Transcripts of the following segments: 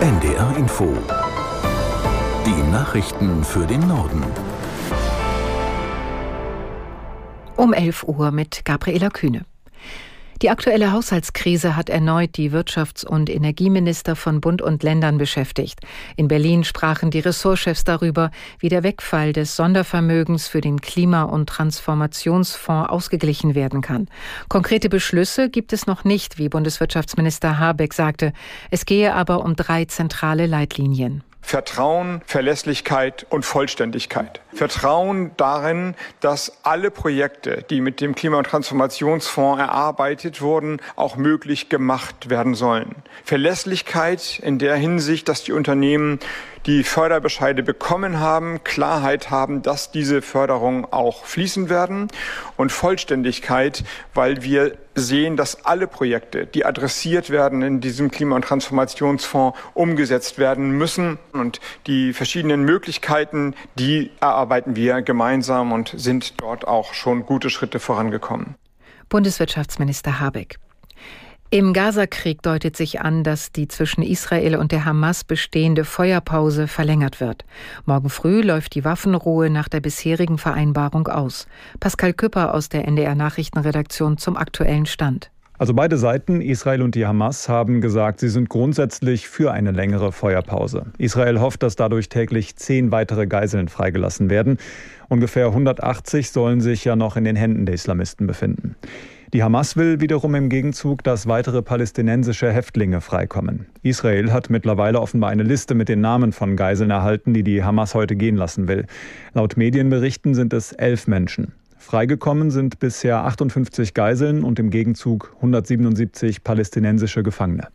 NDR Info. Die Nachrichten für den Norden. Um 11 Uhr mit Gabriela Kühne. Die aktuelle Haushaltskrise hat erneut die Wirtschafts- und Energieminister von Bund und Ländern beschäftigt. In Berlin sprachen die Ressortchefs darüber, wie der Wegfall des Sondervermögens für den Klima- und Transformationsfonds ausgeglichen werden kann. Konkrete Beschlüsse gibt es noch nicht, wie Bundeswirtschaftsminister Habeck sagte. Es gehe aber um drei zentrale Leitlinien. Vertrauen, Verlässlichkeit und Vollständigkeit. Vertrauen darin, dass alle Projekte, die mit dem Klima- und Transformationsfonds erarbeitet wurden, auch möglich gemacht werden sollen. Verlässlichkeit in der Hinsicht, dass die Unternehmen die Förderbescheide bekommen haben, Klarheit haben, dass diese Förderungen auch fließen werden und Vollständigkeit, weil wir sehen, dass alle Projekte, die adressiert werden in diesem Klima- und Transformationsfonds, umgesetzt werden müssen. Und die verschiedenen Möglichkeiten, die erarbeiten wir gemeinsam und sind dort auch schon gute Schritte vorangekommen. Bundeswirtschaftsminister Habeck. Im Gazakrieg deutet sich an, dass die zwischen Israel und der Hamas bestehende Feuerpause verlängert wird. Morgen früh läuft die Waffenruhe nach der bisherigen Vereinbarung aus. Pascal Küpper aus der NDR Nachrichtenredaktion zum aktuellen Stand. Also beide Seiten, Israel und die Hamas, haben gesagt, sie sind grundsätzlich für eine längere Feuerpause. Israel hofft, dass dadurch täglich zehn weitere Geiseln freigelassen werden. Ungefähr 180 sollen sich ja noch in den Händen der Islamisten befinden. Die Hamas will wiederum im Gegenzug, dass weitere palästinensische Häftlinge freikommen. Israel hat mittlerweile offenbar eine Liste mit den Namen von Geiseln erhalten, die die Hamas heute gehen lassen will. Laut Medienberichten sind es elf Menschen. Freigekommen sind bisher 58 Geiseln und im Gegenzug 177 palästinensische Gefangene.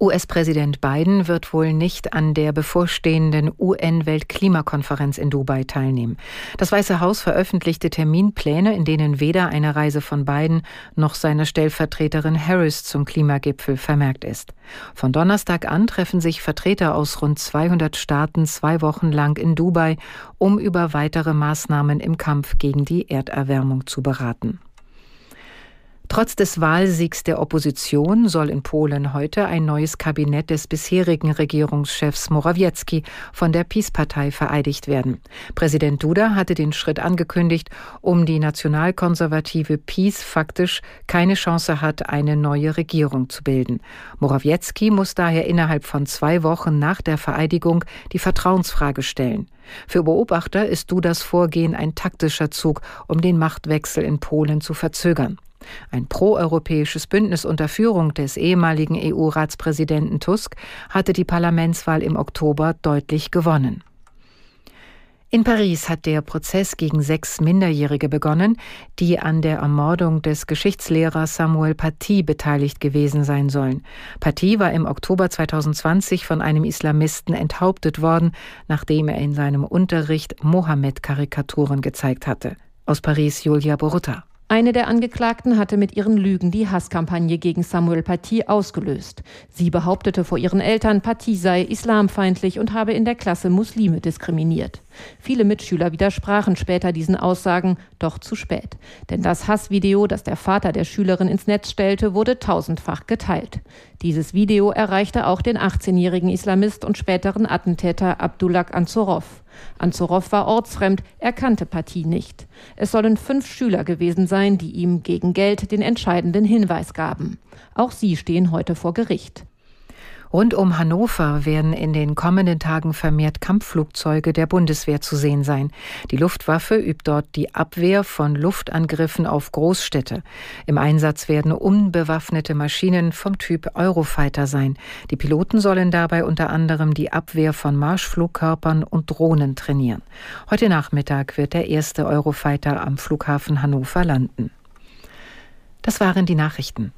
US-Präsident Biden wird wohl nicht an der bevorstehenden UN-Weltklimakonferenz in Dubai teilnehmen. Das Weiße Haus veröffentlichte Terminpläne, in denen weder eine Reise von Biden noch seiner Stellvertreterin Harris zum Klimagipfel vermerkt ist. Von Donnerstag an treffen sich Vertreter aus rund 200 Staaten zwei Wochen lang in Dubai, um über weitere Maßnahmen im Kampf gegen die Erderwärmung zu beraten. Trotz des Wahlsiegs der Opposition soll in Polen heute ein neues Kabinett des bisherigen Regierungschefs Morawiecki von der PiS-Partei vereidigt werden. Präsident Duda hatte den Schritt angekündigt, um die nationalkonservative PiS faktisch keine Chance hat, eine neue Regierung zu bilden. Morawiecki muss daher innerhalb von zwei Wochen nach der Vereidigung die Vertrauensfrage stellen. Für Beobachter ist Dudas Vorgehen ein taktischer Zug, um den Machtwechsel in Polen zu verzögern. Ein proeuropäisches Bündnis unter Führung des ehemaligen EU-Ratspräsidenten Tusk hatte die Parlamentswahl im Oktober deutlich gewonnen. In Paris hat der Prozess gegen sechs Minderjährige begonnen, die an der Ermordung des Geschichtslehrers Samuel Paty beteiligt gewesen sein sollen. Paty war im Oktober 2020 von einem Islamisten enthauptet worden, nachdem er in seinem Unterricht Mohammed-Karikaturen gezeigt hatte. Aus Paris Julia Borutta. Eine der Angeklagten hatte mit ihren Lügen die Hasskampagne gegen Samuel Paty ausgelöst. Sie behauptete vor ihren Eltern, Paty sei islamfeindlich und habe in der Klasse Muslime diskriminiert. Viele Mitschüler widersprachen später diesen Aussagen, doch zu spät. Denn das Hassvideo, das der Vater der Schülerin ins Netz stellte, wurde tausendfach geteilt. Dieses Video erreichte auch den 18-jährigen Islamist und späteren Attentäter Abdullah Ansorov. Anzorov war ortsfremd, er kannte Paty nicht. Es sollen fünf Schüler gewesen sein, die ihm gegen Geld den entscheidenden Hinweis gaben. Auch sie stehen heute vor Gericht. Rund um Hannover werden in den kommenden Tagen vermehrt Kampfflugzeuge der Bundeswehr zu sehen sein. Die Luftwaffe übt dort die Abwehr von Luftangriffen auf Großstädte. Im Einsatz werden unbewaffnete Maschinen vom Typ Eurofighter sein. Die Piloten sollen dabei unter anderem die Abwehr von Marschflugkörpern und Drohnen trainieren. Heute Nachmittag wird der erste Eurofighter am Flughafen Hannover landen. Das waren die Nachrichten.